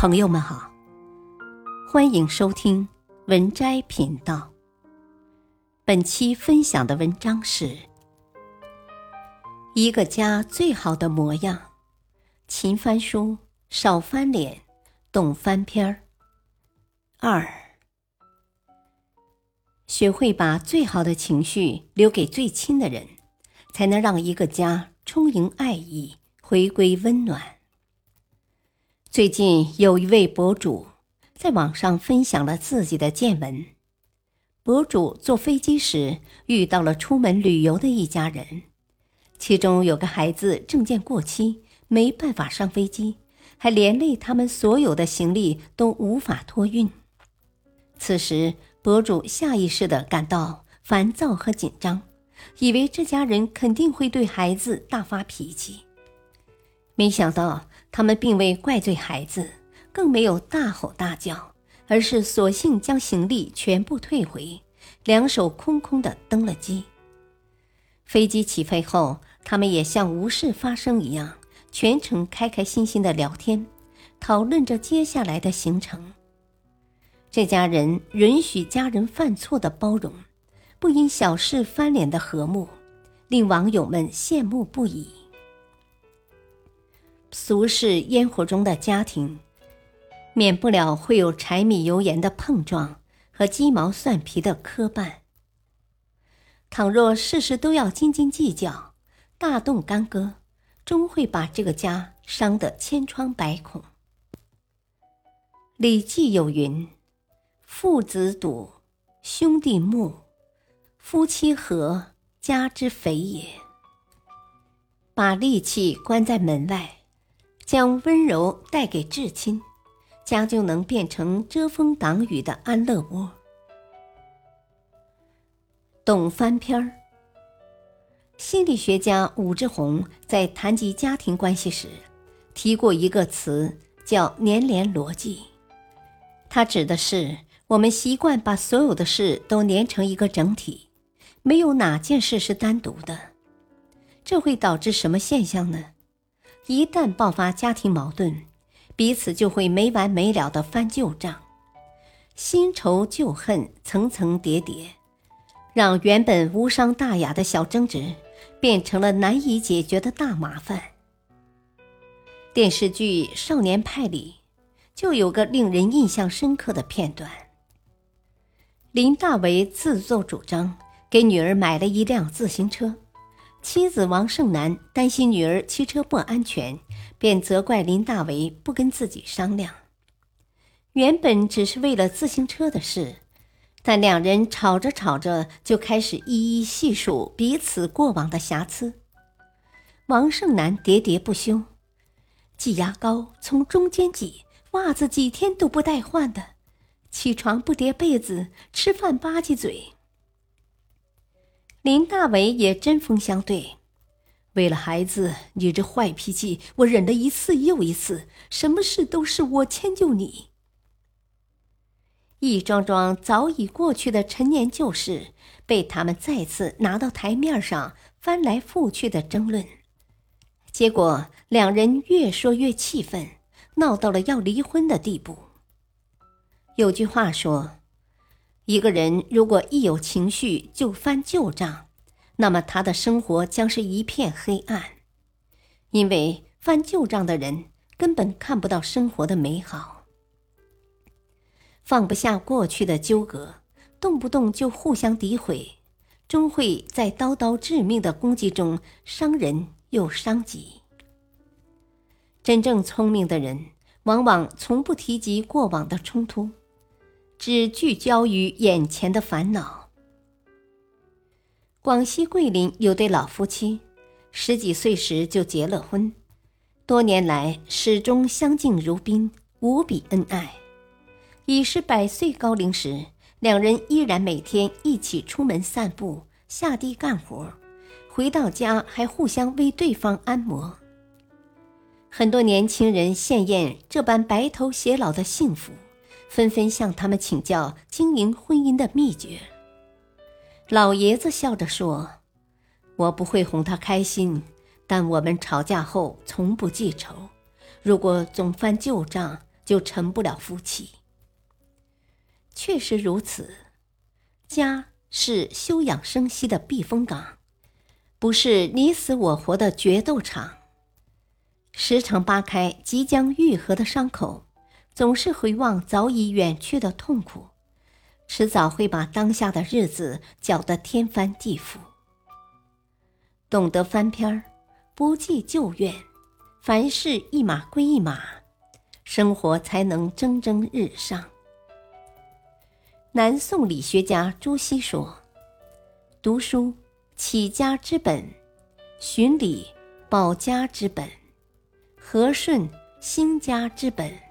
朋友们好，欢迎收听文摘频道。本期分享的文章是《一个家最好的模样》，勤翻书，少翻脸，懂翻篇儿。二，学会把最好的情绪留给最亲的人，才能让一个家充盈爱意，回归温暖。最近有一位博主在网上分享了自己的见闻。博主坐飞机时遇到了出门旅游的一家人，其中有个孩子证件过期，没办法上飞机，还连累他们所有的行李都无法托运。此时，博主下意识地感到烦躁和紧张，以为这家人肯定会对孩子大发脾气，没想到。他们并未怪罪孩子，更没有大吼大叫，而是索性将行李全部退回，两手空空的登了机。飞机起飞后，他们也像无事发生一样，全程开开心心的聊天，讨论着接下来的行程。这家人允许家人犯错的包容，不因小事翻脸的和睦，令网友们羡慕不已。俗世烟火中的家庭，免不了会有柴米油盐的碰撞和鸡毛蒜皮的磕绊。倘若事事都要斤斤计较、大动干戈，终会把这个家伤得千疮百孔。《礼记》有云：“父子笃，兄弟睦，夫妻和，家之肥也。”把戾气关在门外。将温柔带给至亲，家就能变成遮风挡雨的安乐窝。懂翻篇儿。心理学家武志红在谈及家庭关系时，提过一个词，叫“粘连逻辑”。它指的是我们习惯把所有的事都连成一个整体，没有哪件事是单独的。这会导致什么现象呢？一旦爆发家庭矛盾，彼此就会没完没了的翻旧账，新仇旧恨层层叠叠，让原本无伤大雅的小争执变成了难以解决的大麻烦。电视剧《少年派》里就有个令人印象深刻的片段：林大为自作主张给女儿买了一辆自行车。妻子王胜男担心女儿骑车不安全，便责怪林大为不跟自己商量。原本只是为了自行车的事，但两人吵着吵着就开始一一细数彼此过往的瑕疵。王胜男喋喋不休：“挤牙膏从中间挤，袜子几天都不带换的，起床不叠被子，吃饭吧唧嘴。”林大伟也针锋相对，为了孩子，你这坏脾气我忍了一次又一次，什么事都是我迁就你。一桩桩早已过去的陈年旧事，被他们再次拿到台面上翻来覆去的争论，结果两人越说越气愤，闹到了要离婚的地步。有句话说。一个人如果一有情绪就翻旧账，那么他的生活将是一片黑暗，因为翻旧账的人根本看不到生活的美好，放不下过去的纠葛，动不动就互相诋毁，终会在刀刀致命的攻击中伤人又伤己。真正聪明的人，往往从不提及过往的冲突。只聚焦于眼前的烦恼。广西桂林有对老夫妻，十几岁时就结了婚，多年来始终相敬如宾，无比恩爱。已是百岁高龄时，两人依然每天一起出门散步、下地干活，回到家还互相为对方按摩。很多年轻人羡艳这般白头偕老的幸福。纷纷向他们请教经营婚姻的秘诀。老爷子笑着说：“我不会哄她开心，但我们吵架后从不记仇。如果总翻旧账，就成不了夫妻。确实如此，家是休养生息的避风港，不是你死我活的决斗场。时常扒开即将愈合的伤口，总是回望早已远去的痛苦，迟早会把当下的日子搅得天翻地覆。懂得翻篇儿，不计旧怨，凡事一码归一码，生活才能蒸蒸日上。南宋理学家朱熹说：“读书起家之本，循礼保家之本。”和顺兴家之本。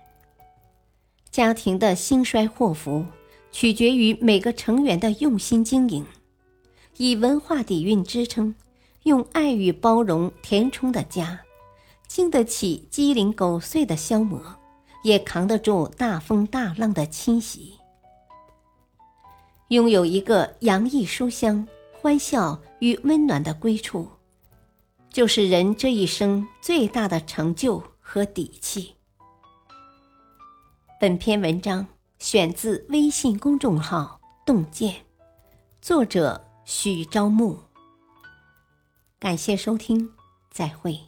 家庭的兴衰祸福，取决于每个成员的用心经营。以文化底蕴支撑，用爱与包容填充的家，经得起鸡零狗碎的消磨，也扛得住大风大浪的侵袭。拥有一个洋溢书香、欢笑与温暖的归处。就是人这一生最大的成就和底气。本篇文章选自微信公众号“洞见”，作者许朝暮。感谢收听，再会。